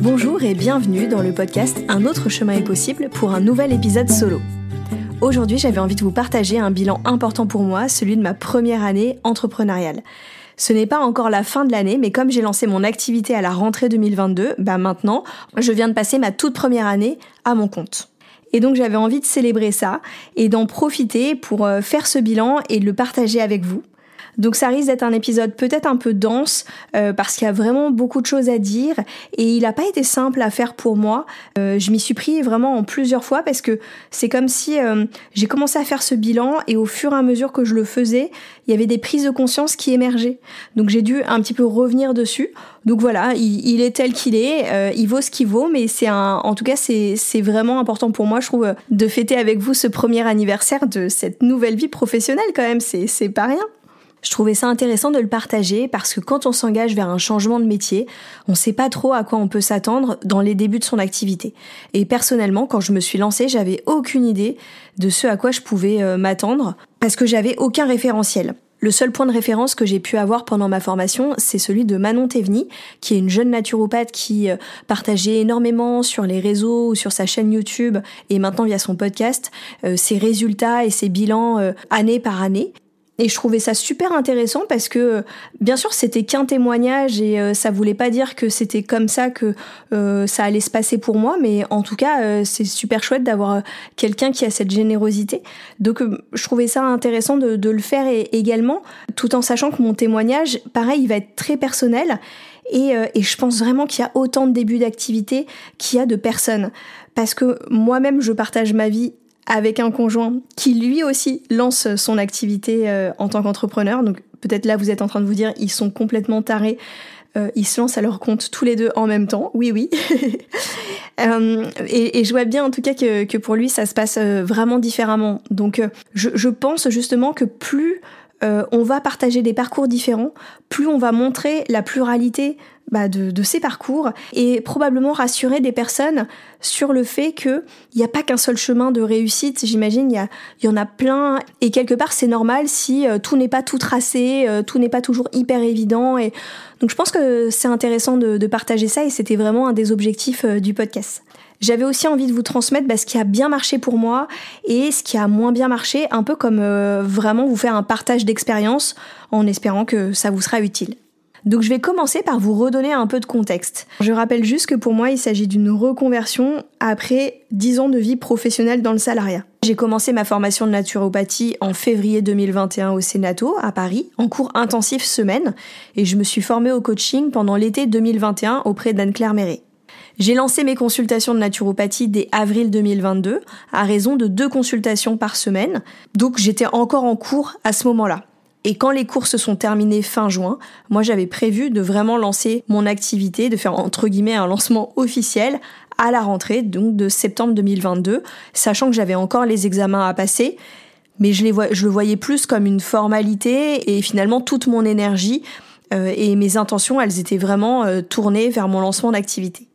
Bonjour et bienvenue dans le podcast Un autre chemin est possible pour un nouvel épisode solo. Aujourd'hui, j'avais envie de vous partager un bilan important pour moi, celui de ma première année entrepreneuriale. Ce n'est pas encore la fin de l'année, mais comme j'ai lancé mon activité à la rentrée 2022, bah maintenant, je viens de passer ma toute première année à mon compte. Et donc j'avais envie de célébrer ça et d'en profiter pour euh, faire ce bilan et de le partager avec vous. Donc ça risque d'être un épisode peut-être un peu dense euh, parce qu'il y a vraiment beaucoup de choses à dire et il n'a pas été simple à faire pour moi. Euh, je m'y suis pris vraiment en plusieurs fois parce que c'est comme si euh, j'ai commencé à faire ce bilan et au fur et à mesure que je le faisais, il y avait des prises de conscience qui émergeaient. Donc j'ai dû un petit peu revenir dessus. Donc voilà, il, est tel qu'il est, il vaut ce qu'il vaut, mais c'est un, en tout cas c'est vraiment important pour moi, je trouve, de fêter avec vous ce premier anniversaire de cette nouvelle vie professionnelle quand même. C'est pas rien. Je trouvais ça intéressant de le partager parce que quand on s'engage vers un changement de métier, on ne sait pas trop à quoi on peut s'attendre dans les débuts de son activité. Et personnellement, quand je me suis lancée, j'avais aucune idée de ce à quoi je pouvais euh, m'attendre parce que j'avais aucun référentiel. Le seul point de référence que j'ai pu avoir pendant ma formation, c'est celui de Manon Théveny, qui est une jeune naturopathe qui euh, partageait énormément sur les réseaux ou sur sa chaîne YouTube et maintenant via son podcast euh, ses résultats et ses bilans année par année. Et je trouvais ça super intéressant parce que, bien sûr, c'était qu'un témoignage et euh, ça voulait pas dire que c'était comme ça que euh, ça allait se passer pour moi, mais en tout cas, euh, c'est super chouette d'avoir quelqu'un qui a cette générosité. Donc, je trouvais ça intéressant de, de le faire et, également, tout en sachant que mon témoignage, pareil, il va être très personnel. Et, et je pense vraiment qu'il y a autant de débuts d'activité qu'il y a de personnes. Parce que moi-même, je partage ma vie avec un conjoint qui lui aussi lance son activité euh, en tant qu'entrepreneur. Donc peut-être là vous êtes en train de vous dire ils sont complètement tarés. Euh, ils se lancent à leur compte tous les deux en même temps. Oui, oui. euh, et, et, je vois bien en tout cas que, que pour lui ça se passe vraiment différemment. Donc je, je pense justement que plus on va partager des parcours différents, plus on va montrer la pluralité bah, de, de, ces parcours et probablement rassurer des personnes sur le fait qu'il n'y a pas qu'un seul chemin de réussite. J'imagine il y, y en a plein et quelque part c'est normal si euh, tout n'est pas tout tracé, euh, tout n'est pas toujours hyper évident. Et donc je pense que c'est intéressant de, de, partager ça et c'était vraiment un des objectifs euh, du podcast. J'avais aussi envie de vous transmettre bah, ce qui a bien marché pour moi et ce qui a moins bien marché, un peu comme vraiment vous faire un partage d'expérience en espérant que ça vous sera utile. Donc je vais commencer par vous redonner un peu de contexte. Je rappelle juste que pour moi, il s'agit d'une reconversion après 10 ans de vie professionnelle dans le salariat. J'ai commencé ma formation de naturopathie en février 2021 au Sénato, à Paris, en cours intensif semaine, et je me suis formée au coaching pendant l'été 2021 auprès d'Anne-Claire Méret. J'ai lancé mes consultations de naturopathie dès avril 2022, à raison de deux consultations par semaine, donc j'étais encore en cours à ce moment-là. Et quand les cours se sont terminés fin juin, moi j'avais prévu de vraiment lancer mon activité, de faire entre guillemets un lancement officiel à la rentrée, donc de septembre 2022, sachant que j'avais encore les examens à passer, mais je, les je le voyais plus comme une formalité et finalement toute mon énergie euh, et mes intentions, elles étaient vraiment euh, tournées vers mon lancement d'activité.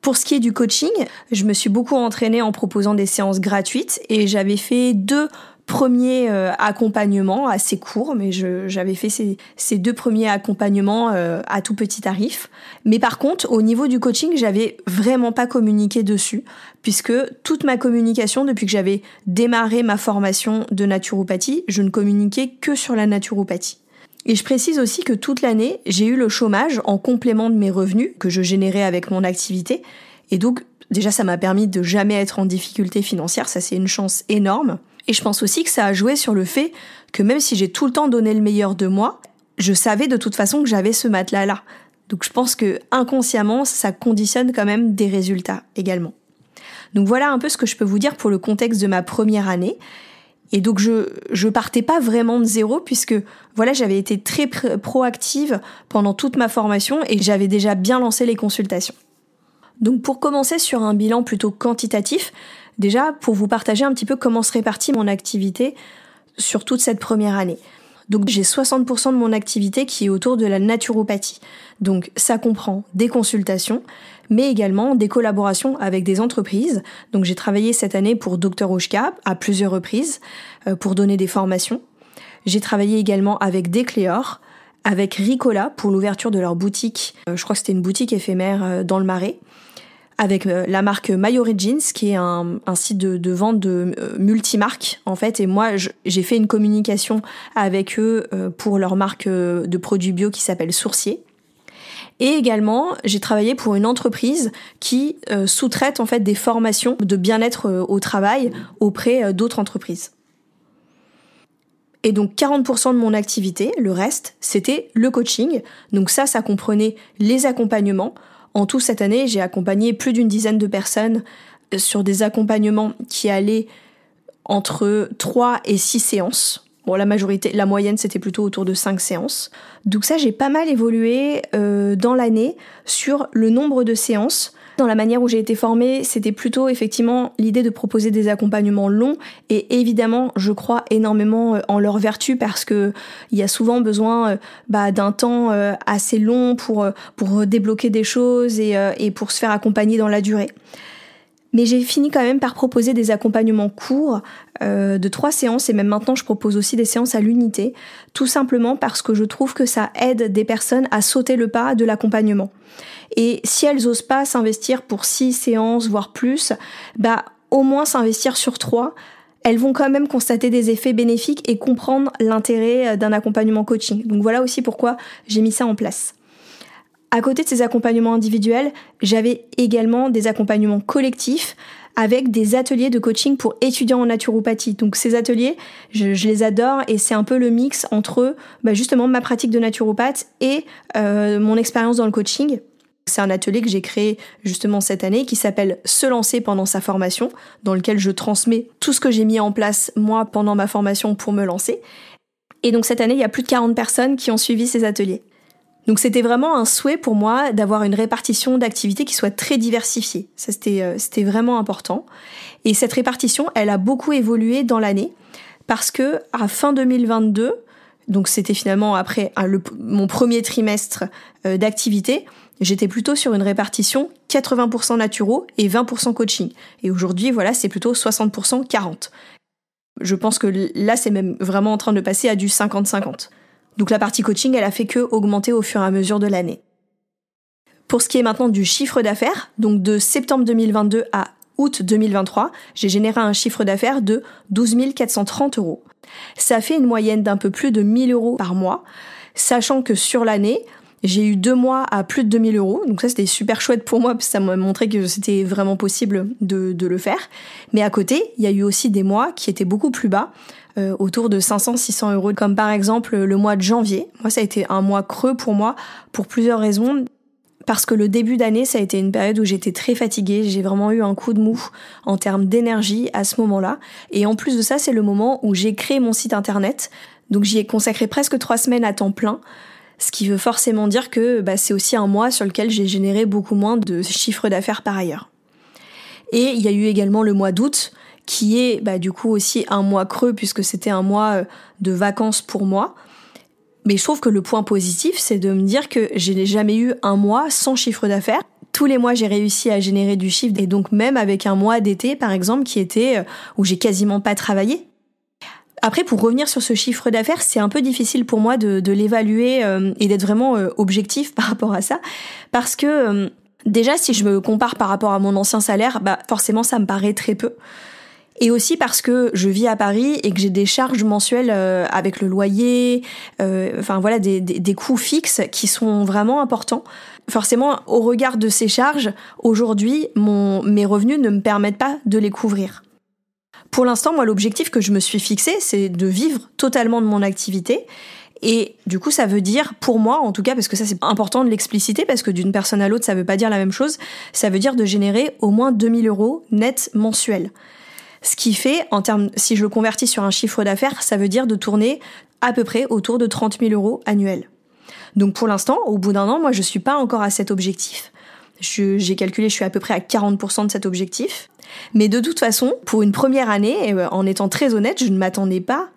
Pour ce qui est du coaching, je me suis beaucoup entraînée en proposant des séances gratuites et j'avais fait deux premier euh, accompagnement assez court, mais j'avais fait ces, ces, deux premiers accompagnements euh, à tout petit tarif. Mais par contre, au niveau du coaching, j'avais vraiment pas communiqué dessus, puisque toute ma communication depuis que j'avais démarré ma formation de naturopathie, je ne communiquais que sur la naturopathie. Et je précise aussi que toute l'année, j'ai eu le chômage en complément de mes revenus que je générais avec mon activité. Et donc, déjà, ça m'a permis de jamais être en difficulté financière. Ça, c'est une chance énorme. Et je pense aussi que ça a joué sur le fait que même si j'ai tout le temps donné le meilleur de moi, je savais de toute façon que j'avais ce matelas-là. Donc je pense que inconsciemment, ça conditionne quand même des résultats également. Donc voilà un peu ce que je peux vous dire pour le contexte de ma première année. Et donc je je partais pas vraiment de zéro puisque voilà j'avais été très proactive pendant toute ma formation et j'avais déjà bien lancé les consultations. Donc pour commencer sur un bilan plutôt quantitatif, déjà pour vous partager un petit peu comment se répartit mon activité sur toute cette première année. Donc j'ai 60% de mon activité qui est autour de la naturopathie. Donc ça comprend des consultations, mais également des collaborations avec des entreprises. Donc j'ai travaillé cette année pour Dr Oshka à plusieurs reprises euh, pour donner des formations. J'ai travaillé également avec Decléor, avec Ricola pour l'ouverture de leur boutique. Euh, je crois que c'était une boutique éphémère euh, dans le Marais avec euh, la marque My Origins, qui est un, site de, vente de euh, multimarques en fait. Et moi, j'ai fait une communication avec eux euh, pour leur marque de produits bio qui s'appelle Sourcier. Et également, j'ai travaillé pour une entreprise qui sous-traite en fait des formations de bien-être au travail auprès d'autres entreprises. Et donc 40% de mon activité, le reste, c'était le coaching. Donc ça, ça comprenait les accompagnements, en tout cette année, j'ai accompagné plus d'une dizaine de personnes euh, sur des accompagnements qui allaient entre 3 et 6 séances. Bon, la majorité, la moyenne, c'était plutôt autour de 5 séances. Donc ça, j'ai pas mal évolué euh, dans l'année sur le nombre de séances, dans la manière où j'ai été formée, c'était plutôt effectivement l'idée de proposer des accompagnements longs et évidemment, je crois énormément euh, en leur vertu parce que il y a souvent besoin euh, bah, d'un temps euh, assez long pour pour débloquer des choses et, et pour se faire accompagner dans la durée. Mais j'ai fini quand même par proposer des accompagnements courts de trois séances et même maintenant je propose aussi des séances à l'unité, tout simplement parce que je trouve que ça aide des personnes à sauter le pas de l'accompagnement. Et si elles osent pas s'investir pour six séances, voire plus, bah au moins s'investir sur trois. Elles vont quand même constater des effets bénéfiques et comprendre l'intérêt euh, d'un accompagnement coaching. Donc voilà aussi pourquoi j'ai mis ça en place. À côté de ces accompagnements individuels, j'avais également des accompagnements collectifs avec des ateliers de coaching pour étudiants en naturopathie. Donc ces ateliers, je, les adore et c'est un peu le mix entre bah, justement ma pratique de naturopathe et euh, mon expérience dans le coaching. C'est un atelier que j'ai créé justement cette année qui s'appelle Se lancer pendant sa formation, dans lequel je transmets tout ce que j'ai mis en place moi pendant ma formation pour me lancer. Et donc cette année, il y a plus de 40 personnes qui ont suivi ces ateliers. Donc c'était vraiment un souhait pour moi d'avoir une répartition d'activités qui soit très diversifiée. Ça c'était euh, c'était vraiment important. Et cette répartition, elle a beaucoup évolué dans l'année parce que à fin 2022, donc c'était finalement après mon premier trimestre euh, d'activité, j'étais plutôt sur une répartition 80% naturaux et 20% coaching. Et aujourd'hui, voilà, c'est plutôt 60% 40. Je pense que là, c'est même vraiment en train de passer à du 50-50. Donc la partie coaching, elle a fait que augmenter au fur et à mesure de l'année. Pour ce qui est maintenant du chiffre d'affaires, donc de septembre 2022 à août 2023, j'ai généré un chiffre d'affaires de 12 430 euros. Ça fait une moyenne d'un peu plus de 1000 euros par mois, sachant que sur l'année, j'ai eu deux mois à plus de 2000 euros, donc ça c'était super chouette pour moi parce que ça m'a montré que c'était vraiment possible de, de, le faire. Mais à côté, il y a eu aussi des mois qui étaient beaucoup plus bas, euh, autour de 500-600 euros, comme par exemple le mois de janvier. Moi ça a été un mois creux pour moi pour plusieurs raisons. Parce que le début d'année, ça a été une période où j'étais très fatiguée, j'ai vraiment eu un coup de mou en termes d'énergie à ce moment-là. Et en plus de ça, c'est le moment où j'ai créé mon site internet. Donc j'y ai consacré presque trois semaines à temps plein ce qui veut forcément dire que bah, c'est aussi un mois sur lequel j'ai généré beaucoup moins de chiffre d'affaires par ailleurs. Et il y a eu également le mois d'août, qui est bah, du coup aussi un mois creux puisque c'était un mois euh, de vacances pour moi. Mais je trouve que le point positif, c'est de me dire que je n'ai jamais eu un mois sans chiffre d'affaires. Tous les mois, j'ai réussi à générer du chiffre et donc même avec un mois d'été, par exemple, qui était euh, où j'ai quasiment pas travaillé. Après, pour revenir sur ce chiffre d'affaires, c'est un peu difficile pour moi de, l'évaluer euh, et d'être vraiment objectif par rapport à ça, parce que déjà, si je me compare par rapport à mon ancien salaire, bah forcément, ça me paraît très peu. Et aussi parce que je vis à Paris et que j'ai des charges mensuelles avec le loyer, enfin voilà, des, des, coûts fixes qui sont vraiment importants. Forcément, au regard de ces charges, aujourd'hui, mes revenus ne me permettent pas de les couvrir. Pour l'instant, moi, l'objectif que je me suis fixé, c'est de vivre totalement de mon activité. Et du coup, ça veut dire, pour moi en tout cas, parce que ça c'est important de l'expliciter, parce que d'une personne à l'autre, ça veut pas dire la même chose, ça veut dire de générer au moins 2000 euros net mensuels. Ce qui fait, en termes, si je le convertis sur un chiffre d'affaires, ça veut dire de tourner à peu près autour de 30 000 euros annuels. Donc pour l'instant, au bout d'un an, moi je suis pas encore à cet objectif. J'ai calculé, je suis à peu près à 40% de cet objectif. Mais de toute façon, pour une première année, euh, en étant très honnête, je ne m'attendais pas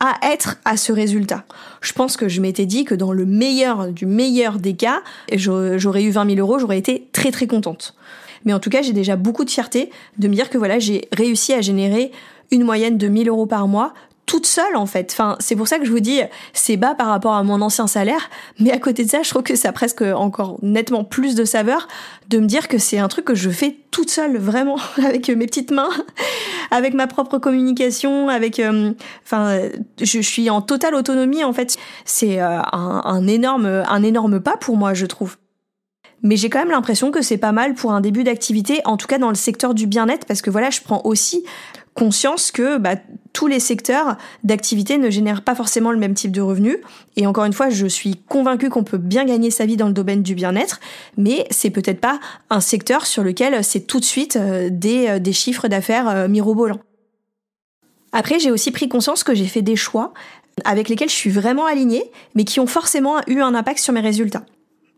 à être à ce résultat. Je pense que je m'étais dit que dans le meilleur du meilleur des cas, j'aurais eu 20 000 euros, j'aurais été très très contente. Mais en tout cas, j'ai déjà beaucoup de fierté de me dire que voilà, j'ai réussi à générer une moyenne de 1000 euros par mois toute seule en fait. Enfin, c'est pour ça que je vous dis c'est bas par rapport à mon ancien salaire, mais à côté de ça, je trouve que ça a presque encore nettement plus de saveur de me dire que c'est un truc que je fais toute seule vraiment avec mes petites mains, avec ma propre communication, avec euh, enfin je suis en totale autonomie en fait. C'est euh, un, un énorme un énorme pas pour moi, je trouve mais j'ai quand même l'impression que c'est pas mal pour un début d'activité, en tout cas dans le secteur du bien-être, parce que voilà, je prends aussi conscience que bah, tous les secteurs d'activité ne génèrent pas forcément le même type de revenus. Et encore une fois, je suis convaincue qu'on peut bien gagner sa vie dans le domaine du bien-être, mais c'est peut-être pas un secteur sur lequel c'est tout de suite euh, des, euh, des chiffres d'affaires euh, mirobolants. Après, j'ai aussi pris conscience que j'ai fait des choix avec lesquels je suis vraiment alignée, mais qui ont forcément eu un impact sur mes résultats.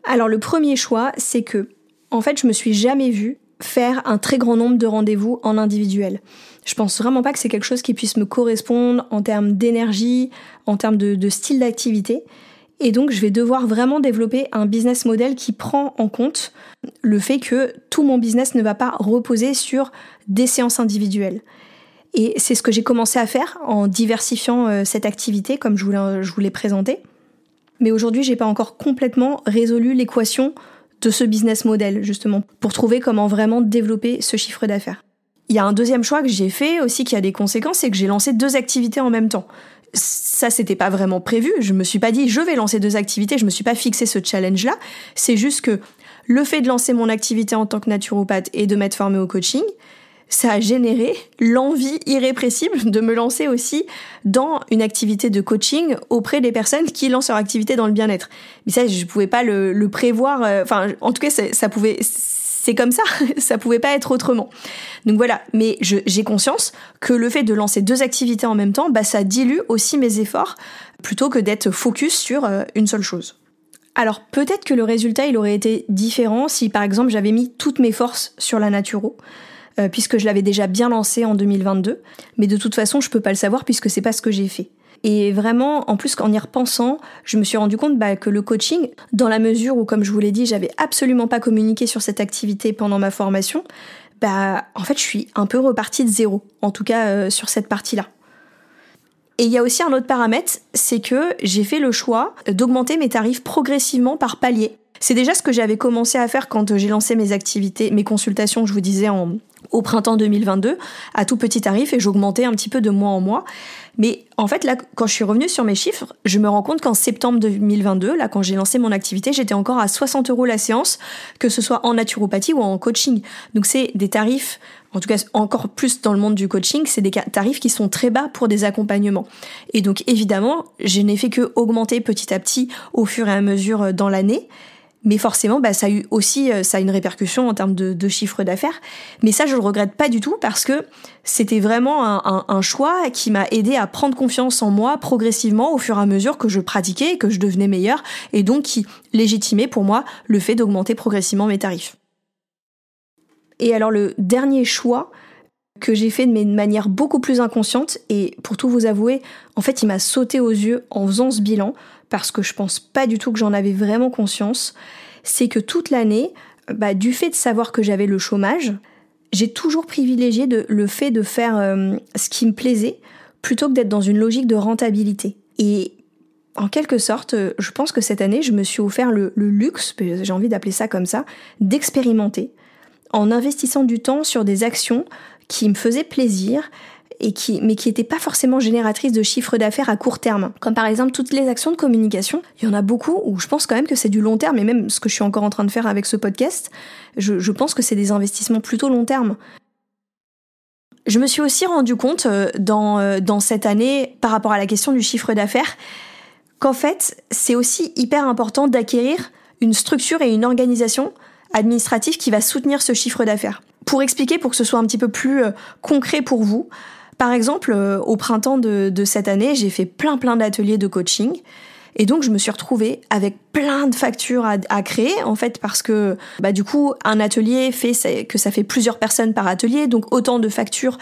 Alors le premier choix, c'est que, en fait, je me suis jamais vue faire un très grand nombre de rendez-vous en individuel. Je pense vraiment pas que c'est quelque chose qui puisse me correspondre en termes d'énergie, en termes de, style d'activité. Et donc, je vais devoir vraiment développer un business model qui prend en compte le fait que tout mon business ne va pas reposer sur des séances individuelles. Et c'est ce que j'ai commencé à faire en diversifiant euh, cette activité, comme je vous l'ai présenté. Mais aujourd'hui, j'ai pas encore complètement résolu l'équation de ce business model, justement, pour trouver comment vraiment développer ce chiffre d'affaires. Il y a un deuxième choix que j'ai fait aussi qui a des conséquences, c'est que j'ai lancé deux activités en même temps. Ça, c'était pas vraiment prévu. Je me suis pas dit, je vais lancer deux activités. Je me suis pas fixé ce challenge-là. C'est juste que le fait de lancer mon activité en tant que naturopathe et de m'être formée au coaching, ça a généré l'envie irrépressible de me lancer aussi dans une activité de coaching auprès des personnes qui lancent leur activité dans le bien-être. Mais ça, je pouvais pas le, prévoir. Euh, enfin, en tout cas, pouvait c'est comme ça, ça pouvait pas être autrement. Donc voilà, mais j'ai conscience que le fait de lancer deux activités en même temps, bah ça dilue aussi mes efforts plutôt que d'être focus sur euh, une seule chose. Alors peut-être que le résultat il aurait été différent si par exemple j'avais mis toutes mes forces sur la naturo. Euh, puisque je l'avais déjà bien lancé en 2022, mais de toute façon je peux pas le savoir puisque c'est pas ce que j'ai fait. Et vraiment, en plus, qu'en y repensant, je me suis rendu compte bah, que le coaching, dans la mesure où, comme je vous l'ai dit, j'avais absolument pas communiqué sur cette activité pendant ma formation, bah, en fait, je suis un peu repartie de zéro, en tout cas euh, sur cette partie-là. Et il y a aussi un autre paramètre, c'est que j'ai fait le choix d'augmenter mes tarifs progressivement par palier. C'est déjà ce que j'avais commencé à faire quand j'ai lancé mes activités, mes consultations, je vous disais, en, au printemps 2022 à tout petit tarif et j'augmentais un petit peu de mois en mois. Mais en fait, là, quand je suis revenue sur mes chiffres, je me rends compte qu'en septembre 2022, là, quand j'ai lancé mon activité, j'étais encore à 60 euros la séance, que ce soit en naturopathie ou en coaching. Donc c'est des tarifs, en tout cas encore plus dans le monde du coaching, c'est des tarifs qui sont très bas pour des accompagnements. Et donc évidemment, je n'ai fait que augmenter petit à petit au fur et à mesure euh, dans l'année. Mais forcément, bah, ça a eu aussi euh, a une répercussion en termes de, chiffre d'affaires. Mais ça, je le regrette pas du tout parce que c'était vraiment un, choix qui m'a aidé à prendre confiance en moi progressivement au fur et à mesure que je pratiquais et que je devenais meilleur, et donc qui légitimait pour moi le fait d'augmenter progressivement mes tarifs. Et alors le dernier choix que j'ai fait de manière beaucoup plus inconsciente, et pour tout vous avouer, en fait, il m'a sauté aux yeux en faisant ce bilan parce que je pense pas du tout que j'en avais vraiment conscience, c'est que toute l'année, bah, du fait de savoir que j'avais le chômage, j'ai toujours privilégié le fait de faire euh, ce qui me plaisait plutôt que d'être dans une logique de rentabilité. Et en quelque sorte, je pense que cette année, je me suis offert le, luxe, j'ai envie d'appeler ça comme ça, d'expérimenter en investissant du temps sur des actions qui me faisaient plaisir et qui, mais qui n'étaient pas forcément génératrices de chiffre d'affaires à court terme. Comme par exemple toutes les actions de communication. Il y en a beaucoup où je pense quand même que c'est du long terme, et même ce que je suis encore en train de faire avec ce podcast, je, pense que c'est des investissements plutôt long terme. Je me suis aussi rendu compte euh, dans, euh, dans cette année, par rapport à la question du chiffre d'affaires, qu'en fait, c'est aussi hyper important d'acquérir une structure et une organisation administrative qui va soutenir ce chiffre d'affaires. Pour expliquer, pour que ce soit un petit peu plus euh, concret pour vous, par exemple, au printemps de, de cette année, j'ai fait plein plein d'ateliers de coaching. Et donc je me suis retrouvée avec plein de factures à, créer en fait parce que bah du coup un atelier fait que ça fait plusieurs personnes par atelier donc autant de factures.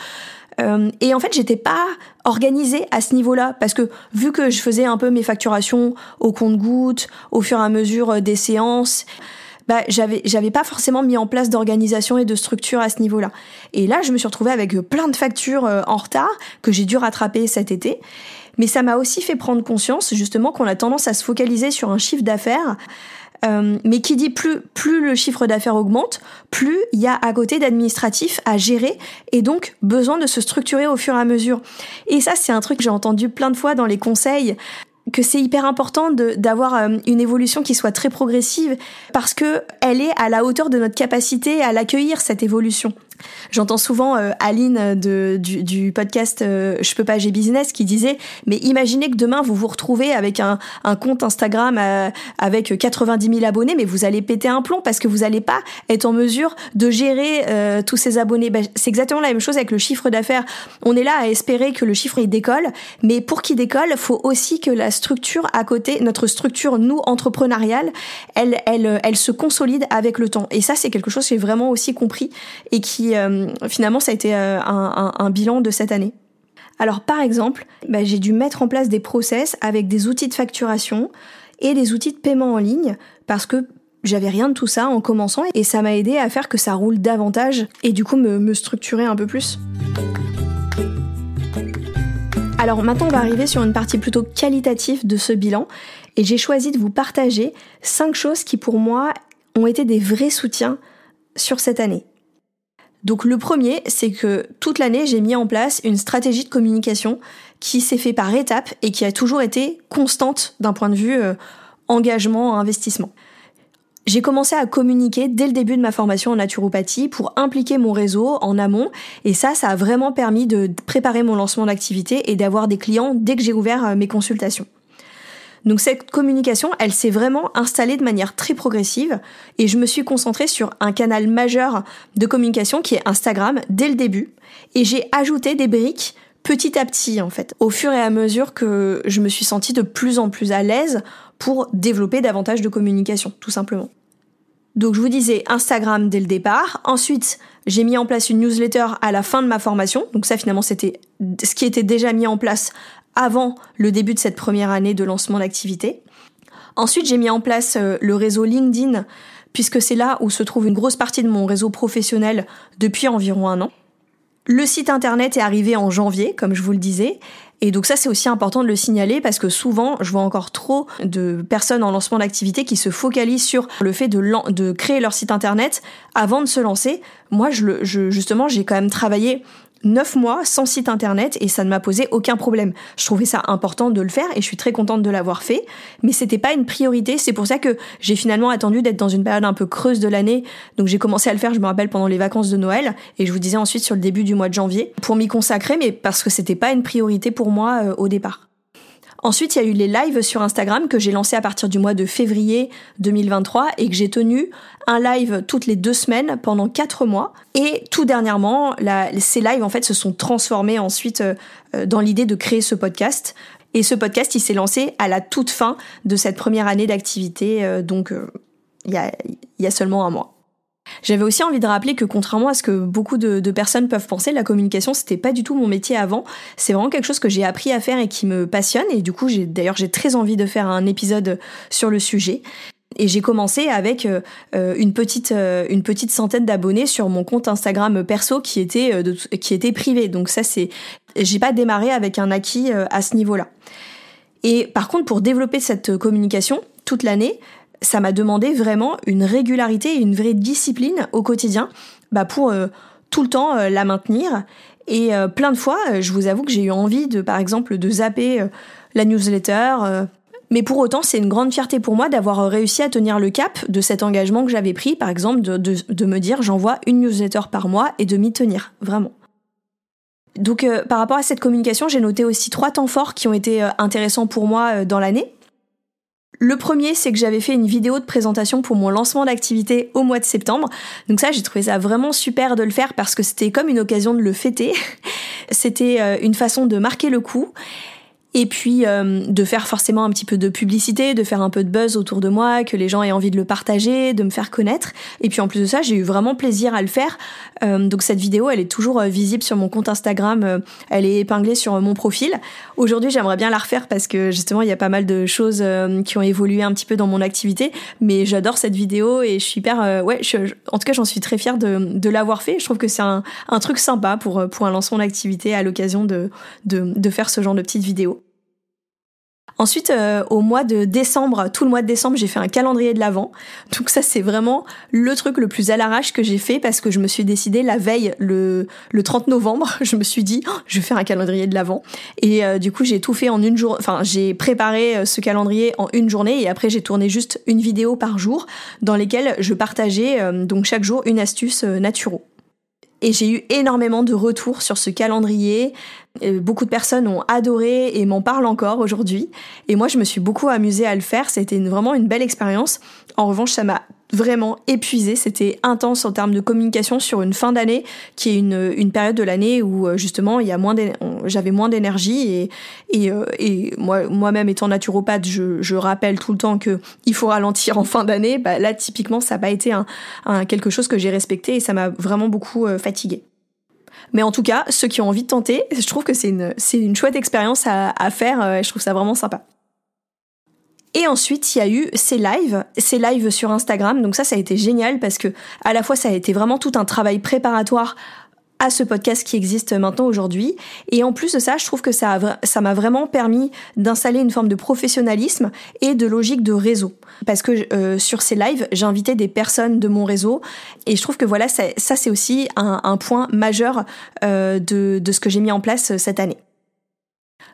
Euh, et en fait, j'étais pas organisée à ce niveau-là parce que vu que je faisais un peu mes facturations au compte-gouttes au fur et à mesure euh, des séances, bah j'avais j'avais pas forcément mis en place d'organisation et de structure à ce niveau-là. Et là, je me suis retrouvée avec plein de factures euh, en retard que j'ai dû rattraper cet été. Mais ça m'a aussi fait prendre conscience justement qu'on a tendance à se focaliser sur un chiffre d'affaires. Euh, mais qui dit plus plus le chiffre d'affaires augmente, plus il y a à côté d'administratifs à gérer et donc besoin de se structurer au fur et à mesure. Et ça c'est un truc que j'ai entendu plein de fois dans les conseils que c'est hyper important d'avoir euh, une évolution qui soit très progressive parce que elle est à la hauteur de notre capacité à l'accueillir cette évolution. J'entends souvent euh, Aline de, du, du podcast euh, Je peux pas, j'ai business qui disait mais imaginez que demain vous vous retrouvez avec un, un compte Instagram euh, avec 90 000 abonnés mais vous allez péter un plomb parce que vous n'allez pas être en mesure de gérer tous ces abonnés. Ben, c'est exactement la même chose avec le chiffre d'affaires. On est là à espérer que le chiffre il décolle mais pour qu'il décolle, faut aussi que la structure à côté, notre structure nous entrepreneuriale, elle, elle, elle se consolide avec le temps. Et ça c'est quelque chose que j'ai vraiment aussi compris et qui euh, finalement ça a été euh, un, bilan de cette année. Alors par exemple, bah, j'ai dû mettre en place des process avec des outils de facturation et des outils de paiement en ligne parce que j'avais rien de tout ça en commençant et ça m'a aidé à faire que ça roule davantage et du coup me, me structurer un peu plus. Alors maintenant on va arriver sur une partie plutôt qualitative de ce bilan et j'ai choisi de vous partager cinq choses qui pour moi ont été des vrais soutiens sur cette année. Donc le premier, c'est que toute l'année, j'ai mis en place une stratégie de communication qui s'est fait par étapes et qui a toujours été constante d'un point de vue euh, engagement, investissement. J'ai commencé à communiquer dès le début de ma formation en naturopathie pour impliquer mon réseau en amont et ça, ça a vraiment permis de préparer mon lancement d'activité et d'avoir des clients dès que j'ai ouvert euh, mes consultations. Donc cette communication, elle s'est vraiment installée de manière très progressive et je me suis concentrée sur un canal majeur de communication qui est Instagram dès le début et j'ai ajouté des briques petit à petit en fait, au fur et à mesure que je me suis sentie de plus en plus à l'aise pour développer davantage de communication, tout simplement. Donc je vous disais Instagram dès le départ. Ensuite, j'ai mis en place une newsletter à la fin de ma formation. Donc ça finalement c'était ce qui était déjà mis en place avant le début de cette première année de lancement d'activité. Ensuite, j'ai mis en place euh, le réseau LinkedIn, puisque c'est là où se trouve une grosse partie de mon réseau professionnel depuis environ un an. Le site internet est arrivé en janvier, comme je vous le disais. Et donc ça, c'est aussi important de le signaler parce que souvent, je vois encore trop de personnes en lancement d'activité qui se focalisent sur le fait de, créer leur site internet avant de se lancer. Moi, je justement, j'ai quand même travaillé 9 mois sans site internet et ça ne m'a posé aucun problème. Je trouvais ça important de le faire et je suis très contente de l'avoir fait, mais c'était pas une priorité. C'est pour ça que j'ai finalement attendu d'être dans une période un peu creuse de l'année. Donc j'ai commencé à le faire, je me rappelle, pendant les vacances de Noël et je vous disais ensuite sur le début du mois de janvier pour m'y consacrer, mais parce que c'était pas une priorité pour moi euh, au départ. Ensuite, il y a eu les lives sur Instagram que j'ai lancé à partir du mois de février 2023 et que j'ai tenu un live toutes les deux semaines pendant quatre mois. Et tout dernièrement, ces lives en fait se sont transformés ensuite euh, euh, dans l'idée de créer ce podcast. Et ce podcast, il s'est lancé à la toute fin de cette première année d'activité, euh, donc il y, a, il y a seulement un mois. J'avais aussi envie de rappeler que contrairement à ce que beaucoup de, personnes peuvent penser, la communication c'était pas du tout mon métier avant. C'est vraiment quelque chose que j'ai appris à faire et qui me passionne. Et du coup, j'ai d'ailleurs j'ai très envie de faire un épisode sur le sujet. Et j'ai commencé avec euh, euh, une petite euh, une petite centaine d'abonnés sur mon compte Instagram perso qui était qui était privé. Donc ça c'est J'ai pas démarré avec un acquis à ce niveau-là. Et par contre, pour développer cette communication toute l'année, ça m'a demandé vraiment une régularité et une vraie discipline au quotidien bah pour tout le temps la maintenir. Et plein de fois, je vous avoue que j'ai eu envie de, par exemple, de zapper la newsletter, mais pour autant, c'est une grande fierté pour moi d'avoir euh, réussi à tenir le cap de cet engagement que j'avais pris, par exemple, de, me dire j'envoie une newsletter par mois et de m'y tenir, vraiment. Donc euh, par rapport à cette communication, j'ai noté aussi trois temps forts qui ont été euh, intéressants pour moi dans l'année. Le premier, c'est que j'avais fait une vidéo de présentation pour mon lancement d'activité au mois de septembre. Donc ça, j'ai trouvé ça vraiment super de le faire parce que c'était comme une occasion de le fêter. c'était une façon de marquer le coup et puis euh, de faire forcément un petit peu de publicité, de faire un peu de buzz autour de moi, que les gens aient envie de le partager, de me faire connaître. Et puis en plus de ça, j'ai eu vraiment plaisir à le faire. Euh, donc cette vidéo, elle est toujours euh, visible sur mon compte Instagram, elle est épinglée sur mon profil. Aujourd'hui, j'aimerais bien la refaire parce que justement, il y a pas mal de choses qui ont évolué un petit peu dans mon activité, mais j'adore cette vidéo et je suis hyper ouais, en tout cas, j'en suis très fière de, de l'avoir fait. Je trouve que c'est un, un, truc sympa pour pour un lancement d'activité à l'occasion de, de de faire ce genre de petites vidéos. Ensuite, euh, au mois de décembre, tout le mois de décembre, j'ai fait un calendrier de l'Avent. Donc ça, c'est vraiment le truc le plus à l'arrache que j'ai fait parce que je me suis décidé la veille, le, le 30 novembre, je me suis dit, oh, je vais faire un calendrier de l'Avent. Et euh, du coup, j'ai tout fait en une journée. Enfin, j'ai préparé euh, ce calendrier en une journée et après, j'ai tourné juste une vidéo par jour dans lesquelles je partageais donc chaque jour une astuce naturelle. Et j'ai eu énormément de retours sur ce calendrier. Beaucoup de personnes ont adoré et m'en parlent encore aujourd'hui. Et moi, je me suis beaucoup amusée à le faire. C'était vraiment une belle expérience. En revanche, ça m'a vraiment épuisé. C'était intense en termes de communication sur une fin d'année, qui est une, une période de l'année où euh, justement il y a moins j'avais moins d'énergie et, et, euh, et moi moi-même étant naturopathe, je, je rappelle tout le temps que il faut ralentir en fin d'année. Bah, là, typiquement, ça n'a pas été un, un, quelque chose que j'ai respecté et ça m'a vraiment beaucoup euh, fatigué. Mais en tout cas, ceux qui ont envie de tenter, je trouve que c'est une, une chouette expérience à, à faire. je trouve ça vraiment sympa. Et ensuite, il y a eu ces lives, ces lives sur Instagram. Donc ça, ça a été génial parce que à la fois, ça a été vraiment tout un travail préparatoire à ce podcast qui existe maintenant aujourd'hui. Et en plus de ça, je trouve que ça ça m'a vraiment permis d'installer une forme de professionnalisme et de logique de réseau. Parce que euh, sur ces lives, invité des personnes de mon réseau et je trouve que voilà, ça, ça c'est aussi un, un, point majeur euh, de, de ce que j'ai mis en place cette année.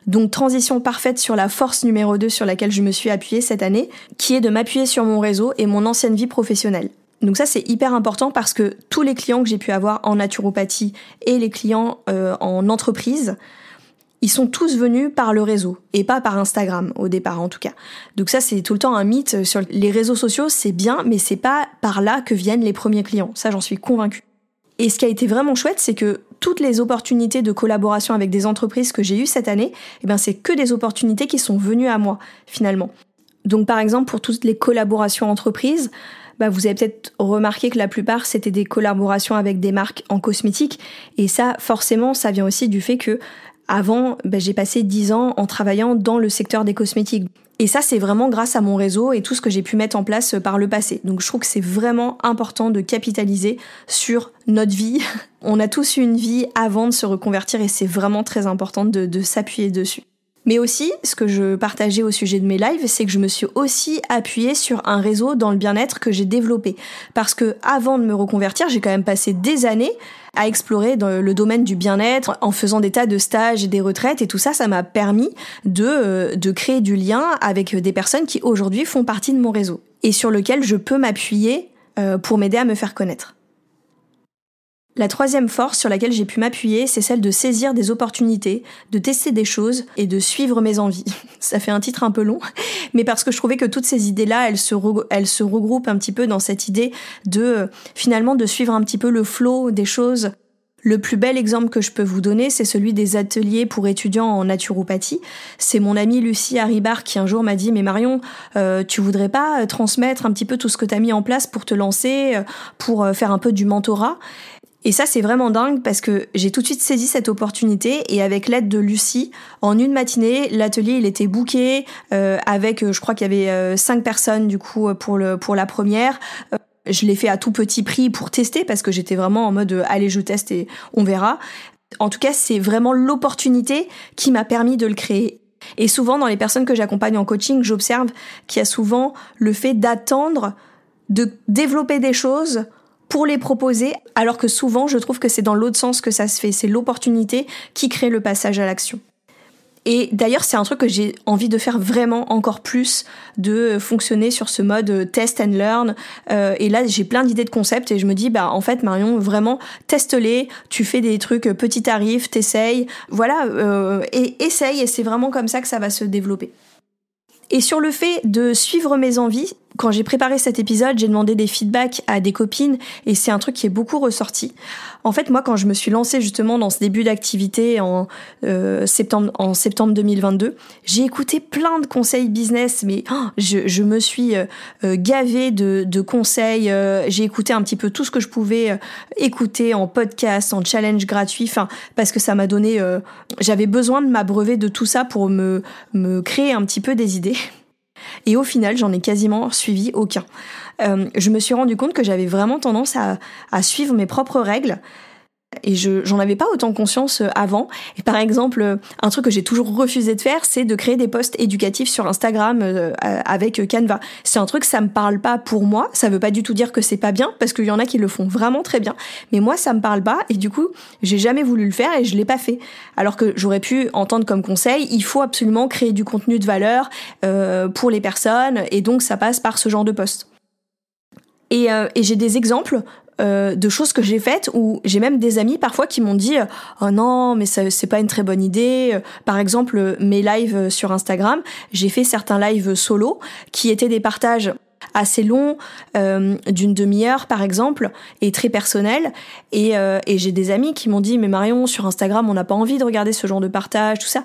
Donc transition parfaite sur la force numéro 2 sur laquelle je me suis appuyée cette année, qui est de m'appuyer sur mon réseau et mon ancienne vie professionnelle. Donc ça c'est hyper important parce que tous les clients que j'ai pu avoir en naturopathie et les clients euh, en entreprise, ils sont tous venus par le réseau et pas par Instagram au départ en tout cas. Donc ça c'est tout le temps un mythe sur les réseaux sociaux, c'est bien mais c'est pas par là que viennent les premiers clients. Ça j'en suis convaincue. Et ce qui a été vraiment chouette, c'est que toutes les opportunités de collaboration avec des entreprises que j'ai eues cette année, eh ben c'est que des opportunités qui sont venues à moi finalement. Donc par exemple pour toutes les collaborations entreprises, bah, vous avez peut-être remarqué que la plupart c'était des collaborations avec des marques en cosmétique et ça forcément ça vient aussi du fait que avant bah, j'ai passé dix ans en travaillant dans le secteur des cosmétiques. Et ça, c'est vraiment grâce à mon réseau et tout ce que j'ai pu mettre en place euh, par le passé. Donc je trouve que c'est vraiment important de capitaliser sur notre vie. On a tous eu une vie avant de se reconvertir et c'est vraiment très important de, de s'appuyer dessus. Mais aussi, ce que je partageais au sujet de mes lives, c'est que je me suis aussi appuyée sur un réseau dans le bien-être que j'ai développé. Parce que avant de me reconvertir, j'ai quand même passé des années à explorer dans le domaine du bien-être en faisant des tas de stages et des retraites et tout ça, ça m'a permis de, euh, de créer du lien avec des personnes qui aujourd'hui font partie de mon réseau et sur lequel je peux m'appuyer euh, pour m'aider à me faire connaître. La troisième force sur laquelle j'ai pu m'appuyer, c'est celle de saisir des opportunités, de tester des choses et de suivre mes envies. Ça fait un titre un peu long, mais parce que je trouvais que toutes ces idées-là, elles se, regroupent un petit peu dans cette idée de finalement de suivre un petit peu le flot des choses. Le plus bel exemple que je peux vous donner, c'est celui des ateliers pour étudiants en naturopathie. C'est mon amie Lucie Haribar qui un jour m'a dit, mais Marion, euh, tu voudrais pas transmettre un petit peu tout ce que tu as mis en place pour te lancer, euh, pour euh, faire un peu du mentorat? Et ça, c'est vraiment dingue parce que j'ai tout de suite saisi cette opportunité et avec l'aide de Lucie, en une matinée, l'atelier il était booké euh, avec, euh, je crois qu'il y avait euh, cinq personnes du coup pour le pour la première. je l'ai fait à tout petit prix pour tester parce que j'étais vraiment en mode allez je teste et on verra. En tout cas, c'est vraiment l'opportunité qui m'a permis de le créer. Et souvent, dans les personnes que j'accompagne en coaching, j'observe qu'il y a souvent le fait d'attendre, de développer des choses pour les proposer, alors que souvent, je trouve que c'est dans l'autre sens que ça se fait. C'est l'opportunité qui crée le passage à l'action. Et d'ailleurs, c'est un truc que j'ai envie de faire vraiment encore plus, de fonctionner sur ce mode test and learn. Euh, et là, j'ai plein d'idées de concepts et je me dis, bah en fait, Marion, vraiment, teste-les. Tu fais des trucs petit tarif, t'essayes, voilà, euh, et essaye. Et c'est vraiment comme ça que ça va se développer. Et sur le fait de suivre mes envies, quand j'ai préparé cet épisode, j'ai demandé des feedbacks à des copines et c'est un truc qui est beaucoup ressorti. En fait, moi, quand je me suis lancée justement dans ce début d'activité en euh, septembre en septembre 2022, j'ai écouté plein de conseils business, mais oh, je, je, me suis euh, euh, gavée de, de conseils. j'ai écouté un petit peu tout ce que je pouvais écouter en podcast, en challenge gratuit, enfin parce que ça m'a donné. J'avais besoin de m'abreuver de tout ça pour me me créer un petit peu des idées. Et au final, j'en ai quasiment suivi aucun. Euh, je me suis rendu compte que j'avais vraiment tendance à, à suivre mes propres règles et je j'en avais pas autant conscience euh, avant. Et par exemple, euh, un truc que j'ai toujours refusé de faire, c'est de créer des posts éducatifs sur Instagram euh, avec Canva. C'est un truc ça me parle pas pour moi. Ça veut pas du tout dire que c'est pas bien parce qu'il y en a qui le font vraiment très bien. Mais moi ça me parle pas et du coup j'ai jamais voulu le faire et je l'ai pas fait. Alors que j'aurais pu entendre comme conseil, il faut absolument créer du contenu de valeur pour les personnes et donc ça passe par ce genre de posts. Et, et j'ai des exemples euh, de choses que j'ai faites où j'ai même des amis parfois qui m'ont dit oh non mais c'est pas une très bonne idée. Par exemple mes lives sur Instagram j'ai fait certains lives solo qui étaient des partages assez longs euh, d'une demi-heure par exemple et très personnels. Et, euh, et j'ai des amis qui m'ont dit mais Marion sur Instagram on n'a pas envie de regarder ce genre de partage tout ça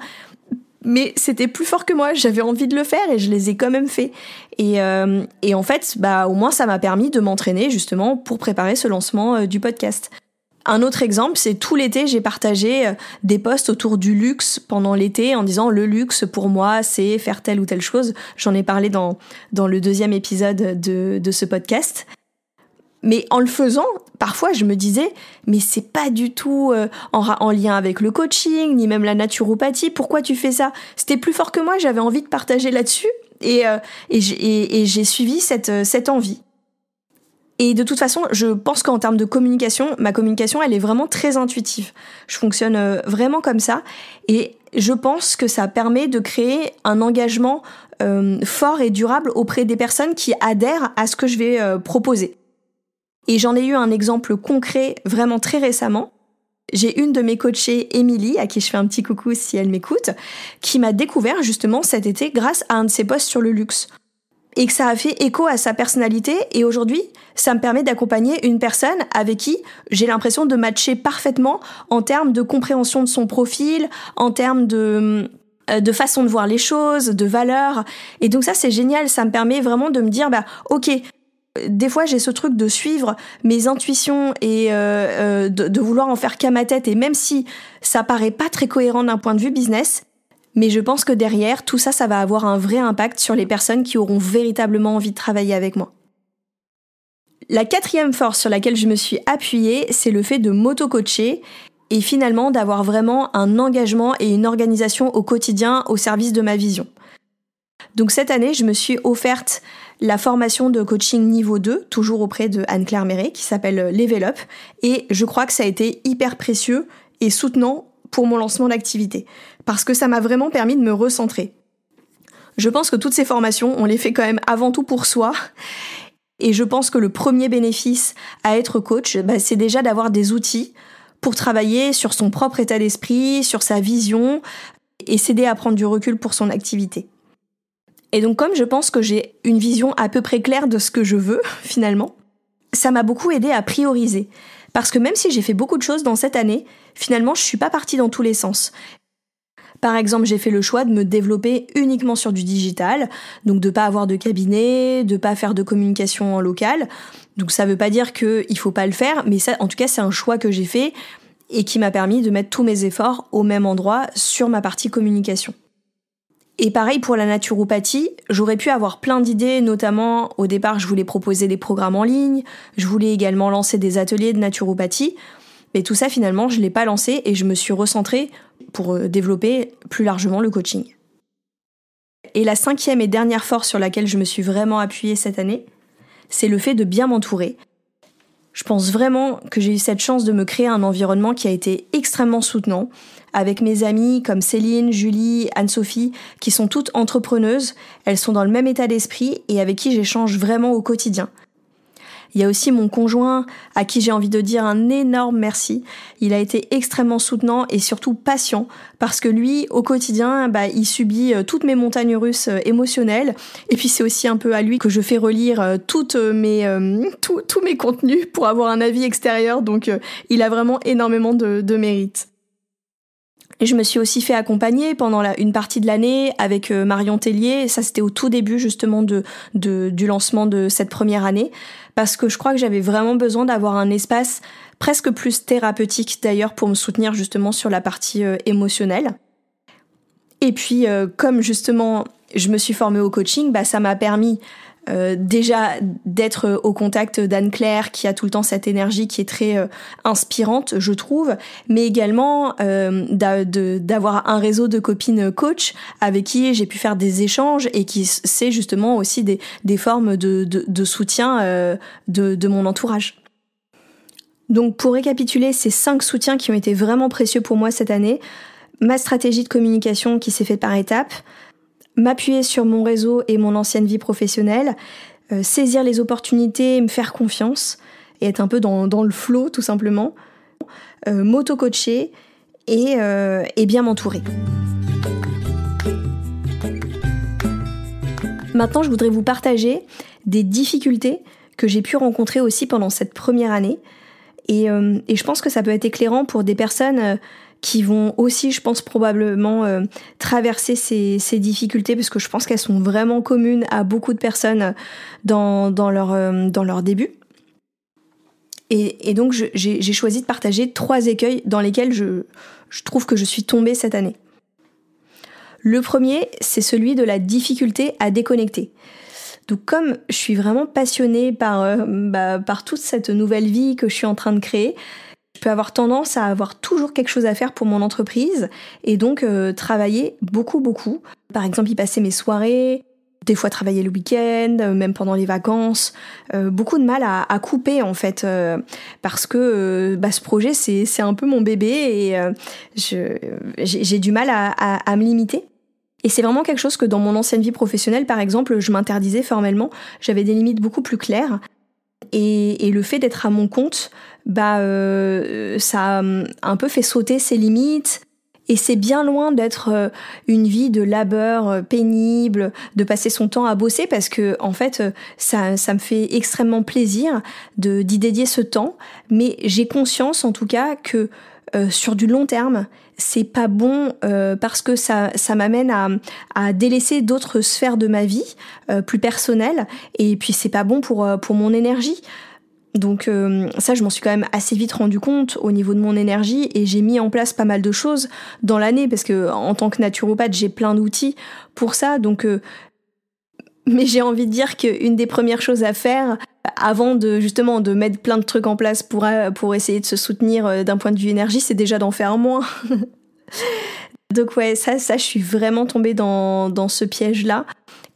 mais c'était plus fort que moi. J'avais envie de le faire et je les ai quand même fait. Et, euh, et en fait, bah au moins ça m'a permis de m'entraîner justement pour préparer ce lancement euh, du podcast. Un autre exemple, c'est tout l'été, j'ai partagé euh, des posts autour du luxe pendant l'été en disant le luxe pour moi, c'est faire telle ou telle chose. J'en ai parlé dans, dans le deuxième épisode de, de ce podcast. Mais en le faisant, parfois je me disais, mais c'est pas du tout euh, en, lien avec le coaching, ni même la naturopathie, pourquoi tu fais ça? C'était plus fort que moi, j'avais envie de partager là-dessus et, euh, et j'ai suivi cette, euh, cette envie. Et de toute façon, je pense qu'en termes de communication, ma communication, elle est vraiment très intuitive. Je fonctionne vraiment comme ça. Et je pense que ça permet de créer un engagement fort et durable auprès des personnes qui adhèrent à ce que je vais proposer. Et j'en ai eu un exemple concret vraiment très récemment. J'ai une de mes coachées, Émilie, à qui je fais un petit coucou si elle m'écoute, qui m'a découvert justement cet été grâce à un de ses posts sur le luxe. Et que ça a fait écho à sa personnalité et aujourd'hui, ça me permet d'accompagner une personne avec qui j'ai l'impression de matcher parfaitement en termes de compréhension de son profil, en termes de euh, de façon de voir les choses, de valeurs. Et donc ça, c'est génial. Ça me permet vraiment de me dire, bah, ok, des fois, j'ai ce truc de suivre mes intuitions et euh, euh, de, vouloir en faire qu'à ma tête. Et même si ça paraît pas très cohérent d'un point de vue business, mais je pense que derrière, tout ça, ça va avoir un vrai impact sur les personnes qui auront véritablement envie de travailler avec moi. La quatrième force sur laquelle je me suis appuyée, c'est le fait de m'auto-coacher et finalement d'avoir vraiment un engagement et une organisation au quotidien au service de ma vision. Donc cette année, je me suis offerte la formation de coaching niveau 2, toujours auprès de Anne-Claire Méret, qui s'appelle Level Up. Et je crois que ça a été hyper précieux et soutenant pour mon lancement d'activité. Parce que ça m'a vraiment permis de me recentrer. Je pense que toutes ces formations, on les fait quand même avant tout pour soi. Et je pense que le premier bénéfice à être coach, bah, c'est déjà d'avoir des outils pour travailler sur son propre état d'esprit, sur sa vision, et s'aider à prendre du recul pour son activité. Et donc comme je pense que j'ai une vision à peu près claire de ce que je veux finalement, ça m'a beaucoup aidé à prioriser. Parce que même si j'ai fait beaucoup de choses dans cette année, finalement je suis pas partie dans tous les sens. Par exemple, j'ai fait le choix de me développer uniquement sur du digital, donc de pas avoir de cabinet, de pas faire de communication en local. Donc ça veut pas dire qu'il faut pas le faire, mais ça, en tout cas, c'est un choix que j'ai fait et qui m'a permis de mettre tous mes efforts au même endroit sur ma partie communication. Et pareil pour la naturopathie, j'aurais pu avoir plein d'idées, notamment au départ je voulais proposer des programmes en ligne, je voulais également lancer des ateliers de naturopathie, Mais tout ça, finalement, je ne l'ai pas lancé et je me suis recentrée pour euh, développer plus largement le coaching. Et la cinquième et dernière force sur laquelle je me suis vraiment appuyée cette année, c'est le fait de bien m'entourer. Je pense vraiment que j'ai eu cette chance de me créer un environnement qui a été extrêmement soutenant, avec mes amies comme Céline, Julie, Anne-Sophie, qui sont toutes entrepreneuses, elles sont dans le même état d'esprit et avec qui j'échange vraiment au quotidien. Il y a aussi mon conjoint à qui j'ai envie de dire un énorme merci. Il a été extrêmement soutenant et surtout patient parce que lui, au quotidien, bah, il subit euh, toutes mes montagnes russes euh, émotionnelles. Et puis c'est aussi un peu à lui que je fais relire euh, toutes mes, tous mes contenus pour avoir un avis extérieur. Donc il a vraiment énormément de, de mérite. Et je me suis aussi fait accompagner pendant la, une partie de l'année avec Marion Tellier. Ça, c'était au tout début justement de, de, du lancement de cette première année parce que je crois que j'avais vraiment besoin d'avoir un espace presque plus thérapeutique d'ailleurs pour me soutenir justement sur la partie euh, émotionnelle. Et puis euh, comme justement je me suis formée au coaching, bah, ça m'a permis euh, déjà d'être au contact d'Anne Claire qui a tout le temps cette énergie qui est très inspirante je trouve mais également d'avoir un réseau de copines coach avec qui j'ai pu faire des échanges et qui c'est justement aussi des, des formes de, de, de soutien de, de mon entourage. Donc pour récapituler ces cinq soutiens qui ont été vraiment précieux pour moi cette année, ma stratégie de communication qui s'est faite par étapes, m'appuyer sur mon réseau et mon ancienne vie professionnelle, euh, saisir les opportunités, me faire confiance et être un peu dans, le flow tout simplement, euh, m'auto-coacher et, euh, et bien m'entourer. Maintenant, je voudrais vous partager des difficultés que j'ai pu rencontrer aussi pendant cette première année euh, et, je pense que ça peut être éclairant pour des personnes qui vont aussi, je pense probablement, euh, traverser ces, difficultés, parce que je pense qu'elles sont vraiment communes à beaucoup de personnes dans, leur, dans leur début. Et, donc j'ai choisi de partager trois écueils dans lesquels je, je trouve que je suis tombée cette année. Le premier, c'est celui de la difficulté à déconnecter. Donc comme je suis vraiment passionnée par, euh, bah, par toute cette nouvelle vie que je suis en train de créer, je peux avoir tendance à avoir toujours quelque chose à faire pour mon entreprise et donc euh, travailler beaucoup beaucoup. Par exemple, y passer mes soirées, des fois travailler le week-end, euh, même pendant les vacances, beaucoup de mal à, couper en fait, parce que bah, ce projet c'est un peu mon bébé et j'ai du mal à, à, me limiter. Et c'est vraiment quelque chose que dans mon ancienne vie professionnelle, par exemple, je m'interdisais formellement. J'avais des limites beaucoup plus claires. Et, le fait d'être à mon compte, bah, euh, ça a un peu fait sauter ces limites. Et c'est bien loin d'être euh, une vie de labeur euh, pénible, de passer son temps à bosser, parce que en fait, ça, ça me fait extrêmement plaisir de d'y dédier ce temps. Mais j'ai conscience, en tout cas, que sur du long terme, c'est pas bon euh, parce que ça, ça m'amène à, délaisser d'autres sphères de ma vie euh, plus personnelles et puis c'est pas bon pour, euh, pour mon énergie. Donc ça, je m'en suis quand même assez vite rendu compte au niveau de mon énergie et j'ai mis en place pas mal de choses dans l'année parce que en tant que naturopathe, j'ai plein d'outils pour ça. Donc mais j'ai envie de dire qu'une des premières choses à faire, avant de justement de mettre plein de trucs en place pour, euh, pour essayer de se soutenir euh, d'un point de vue énergie, c'est déjà d'en faire moins. Donc ouais, ça, ça, je suis vraiment tombée dans, dans ce piège-là.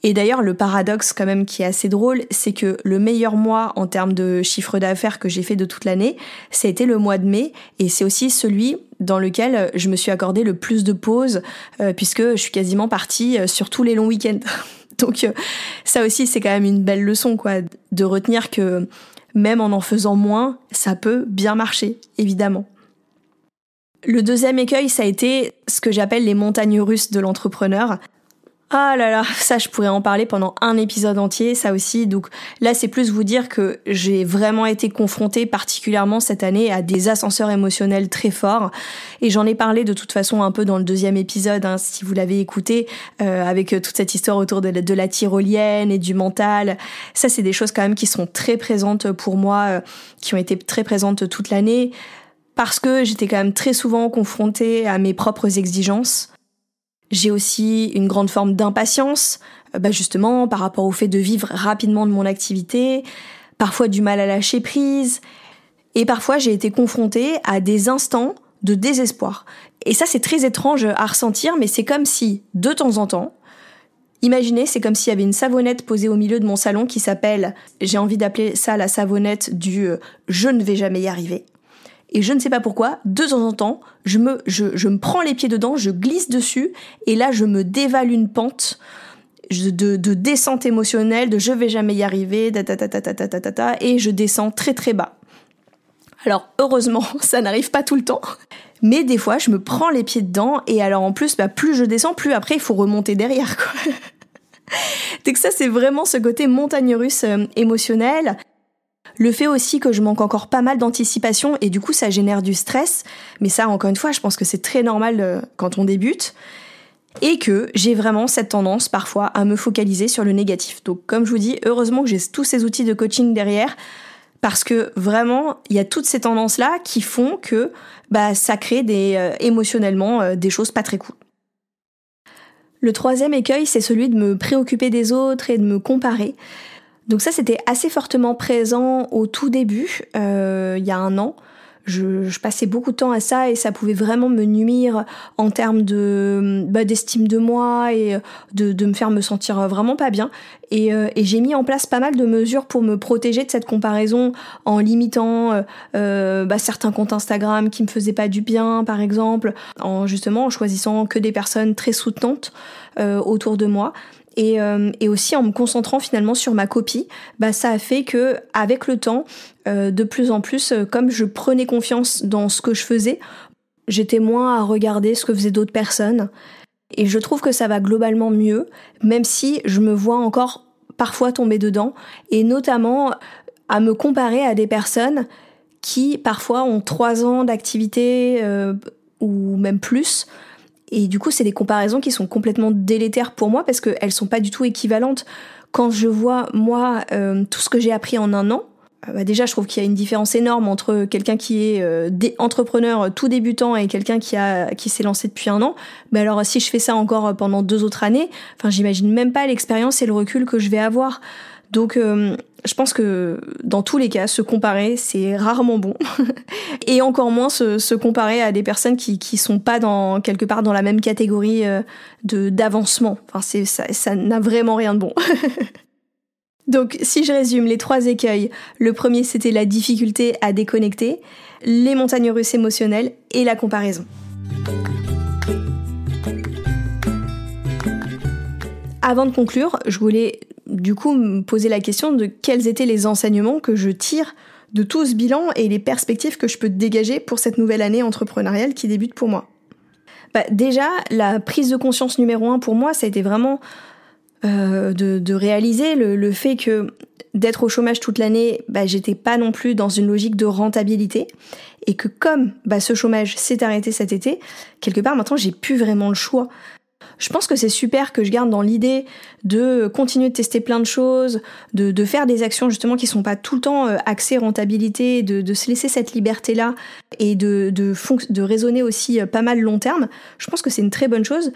Et d'ailleurs, le paradoxe quand même qui est assez drôle, c'est que le meilleur mois en termes de chiffre d'affaires que j'ai fait de toute l'année, ça a été le mois de mai, et c'est aussi celui dans lequel je me suis accordé le plus de pauses, euh, puisque je suis quasiment partie sur tous les longs week-ends. Donc euh, ça aussi c'est quand même une belle leçon quoi, de retenir que même en en faisant moins, ça peut bien marcher, évidemment. Le deuxième écueil, ça a été ce que j'appelle les montagnes russes de l'entrepreneur. Ah là là, ça je pourrais en parler pendant un épisode entier, ça aussi. Donc là c'est plus vous dire que j'ai vraiment été confrontée particulièrement cette année à des ascenseurs émotionnels très forts. Et j'en ai parlé de toute façon un peu dans le deuxième épisode, hein, si vous l'avez écouté, euh, avec euh, toute cette histoire autour de la, de la, tyrolienne et du mental. Ça c'est des choses quand même qui sont très présentes pour moi, euh, qui ont été très présentes toute l'année. Parce que j'étais quand même très souvent confrontée à mes propres exigences j'ai aussi une grande forme d'impatience, euh, bah justement par rapport au fait de vivre rapidement de mon activité, parfois du mal à lâcher prise. Et parfois, j'ai été confrontée à des instants de désespoir. Et ça, c'est très étrange à ressentir, mais c'est comme si, de temps en temps, imaginez, c'est comme s'il y avait une savonnette posée au milieu de mon salon qui s'appelle, j'ai envie d'appeler ça la savonnette du euh, je ne vais jamais y arriver. Et je ne sais pas pourquoi, de temps en temps, je me, je, me prends les pieds dedans, je glisse dessus, et là, je me dévale une pente de, de descente émotionnelle, de je vais jamais y arriver, et je descends très très bas. Alors heureusement, ça n'arrive pas tout le temps. Mais des fois, je me prends les pieds dedans et alors en plus, bah, plus je descends, plus après il faut remonter derrière. Quoi. Donc ça, c'est vraiment ce côté montagne russe euh, émotionnel. Le fait aussi que je manque encore pas mal d'anticipation et du coup ça génère du stress. Mais ça, encore une fois, je pense que c'est très normal euh, quand on débute. Et que j'ai vraiment cette tendance parfois à me focaliser sur le négatif. Donc comme je vous dis, heureusement que j'ai tous ces outils de coaching derrière parce que vraiment, il y a toutes ces tendances-là qui font que bah, ça crée des, euh, émotionnellement euh, des choses pas très cool. Le troisième écueil, c'est celui de me préoccuper des autres et de me comparer. Donc ça, c'était assez fortement présent au tout début, euh, il y a un an je, passais beaucoup de temps à ça et ça pouvait vraiment me nuire en termes de bah, d'estime de moi et de, de, me faire me sentir vraiment pas bien. Et, euh, et j'ai mis en place pas mal de mesures pour me protéger de cette comparaison en limitant euh, euh, bah, certains comptes Instagram qui me faisaient pas du bien, par exemple, en justement en choisissant que des personnes très soutenantes autour de moi. Et, euh, et, aussi en me concentrant finalement sur ma copie, bah, ça a fait que avec le temps, euh, de plus en plus, euh, comme je prenais confiance dans ce que je faisais, j'étais moins à regarder ce que faisaient d'autres personnes. Et je trouve que ça va globalement mieux, même si je me vois encore parfois tomber dedans, et notamment à me comparer à des personnes qui parfois ont trois ans d'activité ou même plus, et du coup, c'est des comparaisons qui sont complètement délétères pour moi parce qu'elles sont pas du tout équivalentes. Quand je vois, moi, euh, tout ce que j'ai appris en un an, euh, bah déjà, je trouve qu'il y a une différence énorme entre quelqu'un qui est euh, entrepreneur tout débutant et quelqu'un qui a qui s'est lancé depuis un an. Mais alors, si je fais ça encore pendant deux autres années, enfin, j'imagine même pas l'expérience et le recul que je vais avoir. Donc, je pense que dans tous les cas, se comparer, c'est rarement bon. et encore moins se, comparer à des personnes qui, qui sont pas dans, quelque part dans la même catégorie euh, de, d'avancement. Enfin, c'est, ça, n'a vraiment rien de bon. Donc, si je résume les trois écueils, le premier c'était la difficulté à déconnecter, les montagnes russes émotionnelles et la comparaison. Avant de conclure, je voulais du coup me poser la question de quels étaient les enseignements que je tire de tout ce bilan et les perspectives que je peux dégager pour cette nouvelle année entrepreneuriale qui débute pour moi. Bah, déjà, la prise de conscience numéro un pour moi, ça a été vraiment euh, de, réaliser le, fait que d'être au chômage toute l'année, bah, j'étais pas non plus dans une logique de rentabilité et que comme bah, ce chômage s'est arrêté cet été, quelque part maintenant j'ai plus vraiment le choix. Je pense que c'est super que je garde dans l'idée de continuer de tester plein de choses, de, faire des actions justement qui sont pas tout le temps euh, axées rentabilité, de, se laisser cette liberté-là et de, de, de raisonner aussi euh, pas mal long terme. Je pense que c'est une très bonne chose.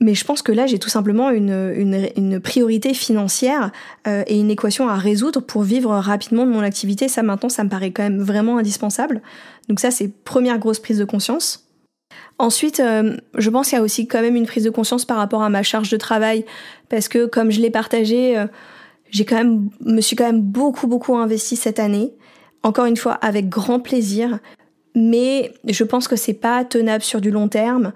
Mais je pense que là, j'ai tout simplement une, une, priorité financière euh, et une équation à résoudre pour vivre rapidement de mon activité. Ça, maintenant, ça me paraît quand même vraiment indispensable. Donc ça, c'est première grosse prise de conscience. Ensuite, euh, je pense qu'il y a aussi quand même une prise de conscience par rapport à ma charge de travail, parce que comme je l'ai partagé, euh, j'ai quand même, me suis quand même beaucoup beaucoup investi cette année. Encore une fois, avec grand plaisir, mais je pense que c'est pas tenable sur du long terme.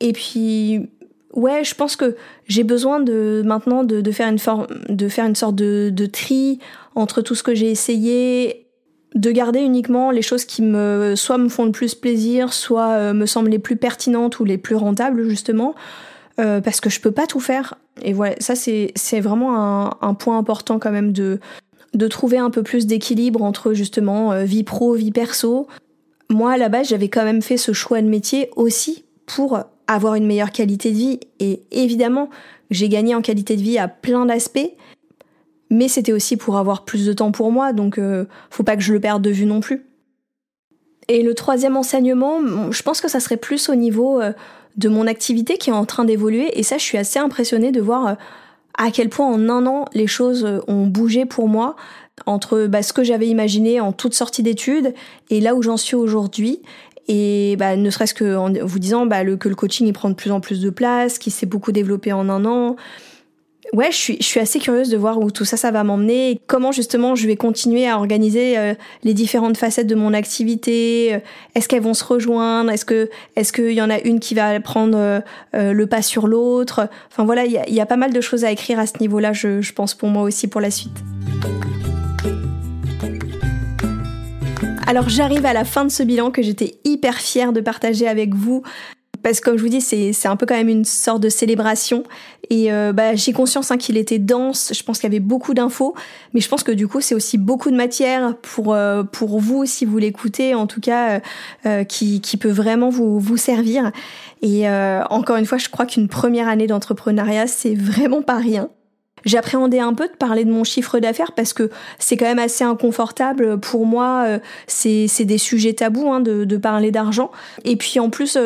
Et puis, ouais, je pense que j'ai besoin de maintenant de, de, faire une forme, de faire une sorte de, de tri entre tout ce que j'ai essayé de garder uniquement les choses qui me soit me font le plus plaisir, soit euh, me semblent les plus pertinentes ou les plus rentables justement, euh, parce que je peux pas tout faire. Et voilà, ça c'est c'est vraiment un, un, point important quand même de de trouver un peu plus d'équilibre entre justement euh, vie pro, vie perso. Moi à la base j'avais quand même fait ce choix de métier aussi pour avoir une meilleure qualité de vie et évidemment j'ai gagné en qualité de vie à plein d'aspects mais c'était aussi pour avoir plus de temps pour moi, donc euh, faut pas que je le perde de vue non plus. Et le troisième enseignement, je pense que ça serait plus au niveau euh, de mon activité qui est en train d'évoluer, et ça je suis assez impressionnée de voir euh, à quel point en un an les choses ont bougé pour moi entre bah, ce que j'avais imaginé en toute sortie d'études et là où j'en suis aujourd'hui. Et bah, ne serait-ce que en vous disant bah, que le coaching il prend de plus en plus de place, qu'il s'est beaucoup développé en un an, ouais, je suis, assez curieuse de voir où tout ça, ça va m'emmener et comment justement je vais continuer à organiser euh, les différentes facettes de mon activité. Euh, est-ce qu'elles vont se rejoindre Est-ce que, est-ce qu'il y en a une qui va prendre euh, le pas sur l'autre? Enfin voilà, il y a, pas mal de choses à écrire à ce niveau-là, je pense pour moi aussi pour la suite. Alors j'arrive à la fin de ce bilan que j'étais hyper fière de partager avec vous parce que comme je vous dis, c'est un peu quand même une sorte de célébration. Et euh, bah, j'ai conscience hein, qu'il était dense, je pense qu'il y avait beaucoup d'infos, mais je pense que du coup c'est aussi beaucoup de matière pour, euh, pour vous si vous l'écoutez, en tout cas, euh, qui, qui peut vraiment vous, vous servir. Et encore une fois, je crois qu'une première année d'entrepreneuriat, c'est vraiment pas rien. J'appréhendais un peu de parler de mon chiffre d'affaires parce que c'est quand même assez inconfortable pour moi. C'est des sujets tabous hein, de, de, parler d'argent. Et puis en plus,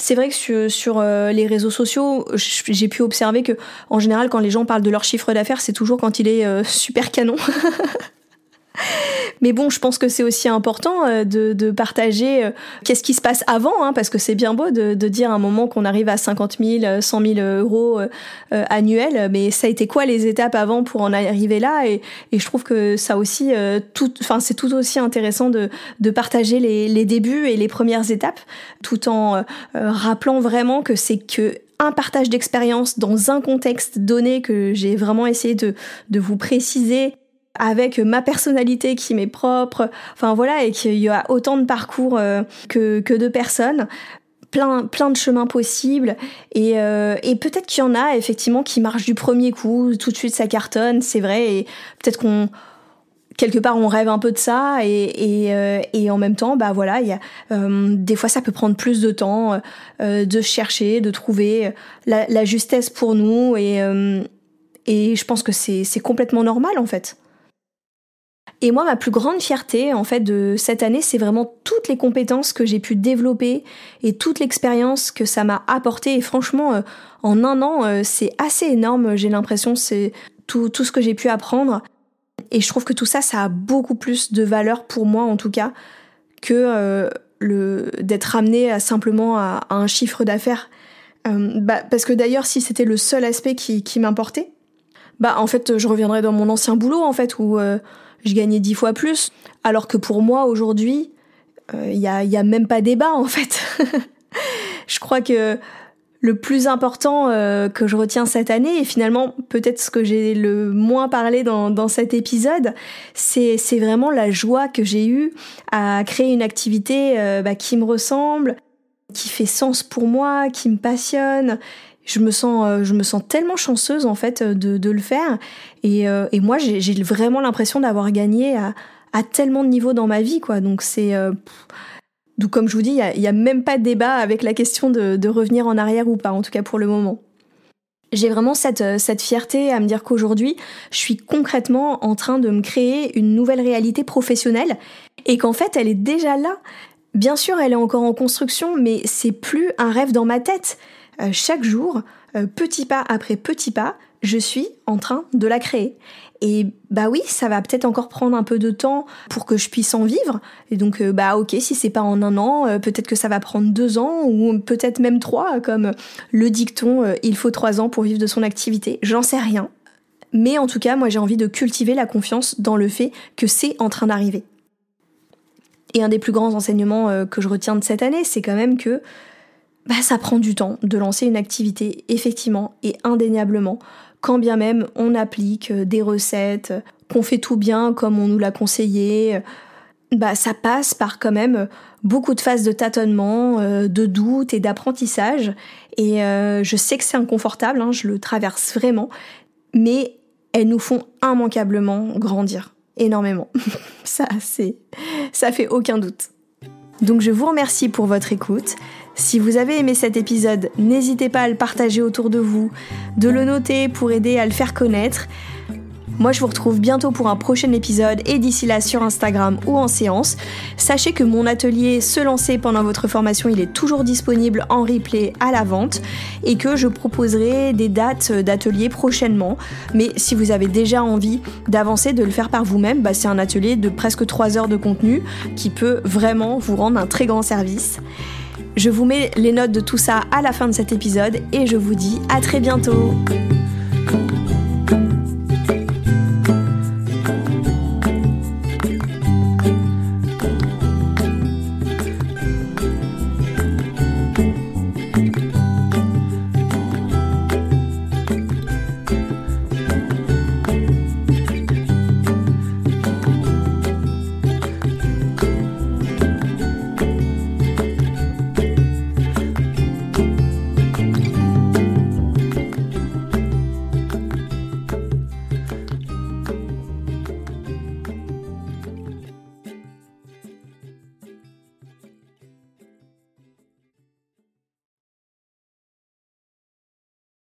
c'est vrai que sur, euh, les réseaux sociaux, j'ai pu observer que en général, quand les gens parlent de leur chiffre d'affaires, c'est toujours quand il est euh, super canon. Mais bon, je pense que c'est aussi important euh, de, partager euh, qu'est-ce qui se passe avant, hein, parce que c'est bien beau de, dire à un moment qu'on arrive à 50 000, 100 000 euros euh, annuels, mais ça a été quoi les étapes avant pour en arriver là? Et, je trouve que ça aussi, tout, enfin c'est tout aussi intéressant de, partager les, les, débuts et les premières étapes, tout en rappelant vraiment que c'est que un partage d'expérience dans un contexte donné que j'ai vraiment essayé de, de vous préciser avec ma personnalité qui m'est propre, enfin voilà, et qu'il y a autant de parcours euh, que, que de personnes, plein, plein de chemins possibles, et, euh, et peut-être qu'il y en a effectivement qui marchent du premier coup, tout de suite ça cartonne, c'est vrai, et peut-être qu'on quelque part on rêve un peu de ça et, et, euh, et en même temps bah voilà il y a des fois ça peut prendre plus de temps de chercher de trouver la, la justesse pour nous et et je pense que c'est complètement normal en fait et moi, ma plus grande fierté, en fait, de cette année, c'est vraiment toutes les compétences que j'ai pu développer et toute l'expérience que ça m'a apporté. Et franchement, euh, en un an, euh, c'est assez énorme. J'ai l'impression, c'est tout, tout ce que j'ai pu apprendre. Et je trouve que tout ça, ça a beaucoup plus de valeur pour moi, en tout cas, que euh, le d'être amené à simplement à, un chiffre d'affaires. bah, parce que d'ailleurs, si c'était le seul aspect qui, qui m'importait, bah en fait, je reviendrais dans mon ancien boulot, en fait, où je gagnais dix fois plus. Alors que pour moi, aujourd'hui, il euh, y, a, a même pas débat, en fait. je crois que le plus important euh, que je retiens cette année, et finalement peut-être ce que j'ai le moins parlé dans, dans cet épisode, c'est, c'est vraiment la joie que j'ai eue à créer une activité euh, bah, qui me ressemble, qui fait sens pour moi, qui me passionne je me sens, euh, je me sens tellement chanceuse en fait de, de le faire. Et, euh, moi, j'ai vraiment l'impression d'avoir gagné à, tellement de niveaux dans ma vie, quoi. Donc c'est euh, donc comme je vous dis, il n'y a, a, même pas de débat avec la question de, de, revenir en arrière ou pas, en tout cas pour le moment. J'ai vraiment cette, cette fierté à me dire qu'aujourd'hui, je suis concrètement en train de me créer une nouvelle réalité professionnelle et qu'en fait, elle est déjà là. Bien sûr, elle est encore en construction, mais c'est plus un rêve dans ma tête. Euh, chaque jour, euh, petit pas après petit pas, je suis en train de la créer. Et bah oui, ça va peut-être encore prendre un peu de temps pour que je puisse en vivre. Et donc euh, bah ok, si c'est pas en un an, peut-être que ça va prendre deux ans ou peut-être même trois, comme le dicton il faut trois ans pour vivre de son activité. J'en sais rien. Mais en tout cas, moi j'ai envie de cultiver la confiance dans le fait que c'est en train d'arriver. Et un des plus grands enseignements que je retiens de cette année, c'est quand même que bah, ça prend du temps de lancer une activité, effectivement et indéniablement, quand bien même on applique euh, des recettes, qu'on fait tout bien comme on nous l'a conseillé. Bah, ça passe par quand même beaucoup de phases de tâtonnement, euh, de doute et d'apprentissage. Et euh, je sais que c'est inconfortable, hein, je le traverse vraiment, mais elles nous font immanquablement grandir énormément. ça, c'est, ça fait aucun doute. Donc je vous remercie pour votre écoute. Si vous avez aimé cet épisode, n'hésitez pas à le partager autour de vous, de le noter pour aider à le faire connaître. Moi, je vous retrouve bientôt pour un prochain épisode et d'ici là sur Instagram ou en séance. Sachez que mon atelier Se lancer pendant votre formation, il est toujours disponible en replay à la vente et que je proposerai des dates d'atelier prochainement. Mais si vous avez déjà envie d'avancer, de le faire par vous-même, bah, c'est un atelier de presque 3 heures de contenu qui peut vraiment vous rendre un très grand service. Je vous mets les notes de tout ça à la fin de cet épisode et je vous dis à très bientôt.